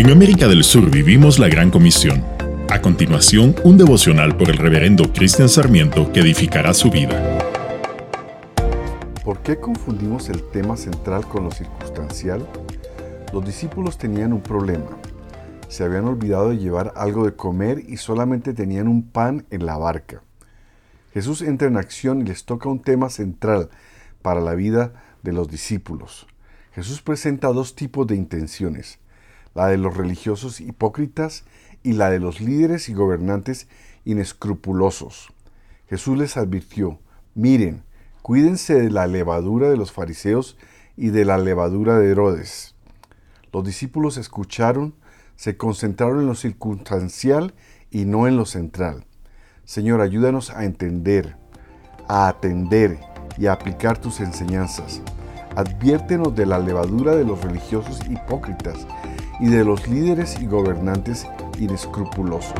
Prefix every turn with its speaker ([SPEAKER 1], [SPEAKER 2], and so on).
[SPEAKER 1] En América del Sur vivimos la Gran Comisión. A continuación, un devocional por el reverendo Cristian Sarmiento que edificará su vida.
[SPEAKER 2] ¿Por qué confundimos el tema central con lo circunstancial? Los discípulos tenían un problema. Se habían olvidado de llevar algo de comer y solamente tenían un pan en la barca. Jesús entra en acción y les toca un tema central para la vida de los discípulos. Jesús presenta dos tipos de intenciones, la de los religiosos hipócritas y la de los líderes y gobernantes inescrupulosos. Jesús les advirtió, miren, cuídense de la levadura de los fariseos y de la levadura de Herodes. Los discípulos escucharon, se concentraron en lo circunstancial y no en lo central. Señor, ayúdanos a entender, a atender y a aplicar tus enseñanzas. Adviértenos de la levadura de los religiosos hipócritas y de los líderes y gobernantes inescrupulosos.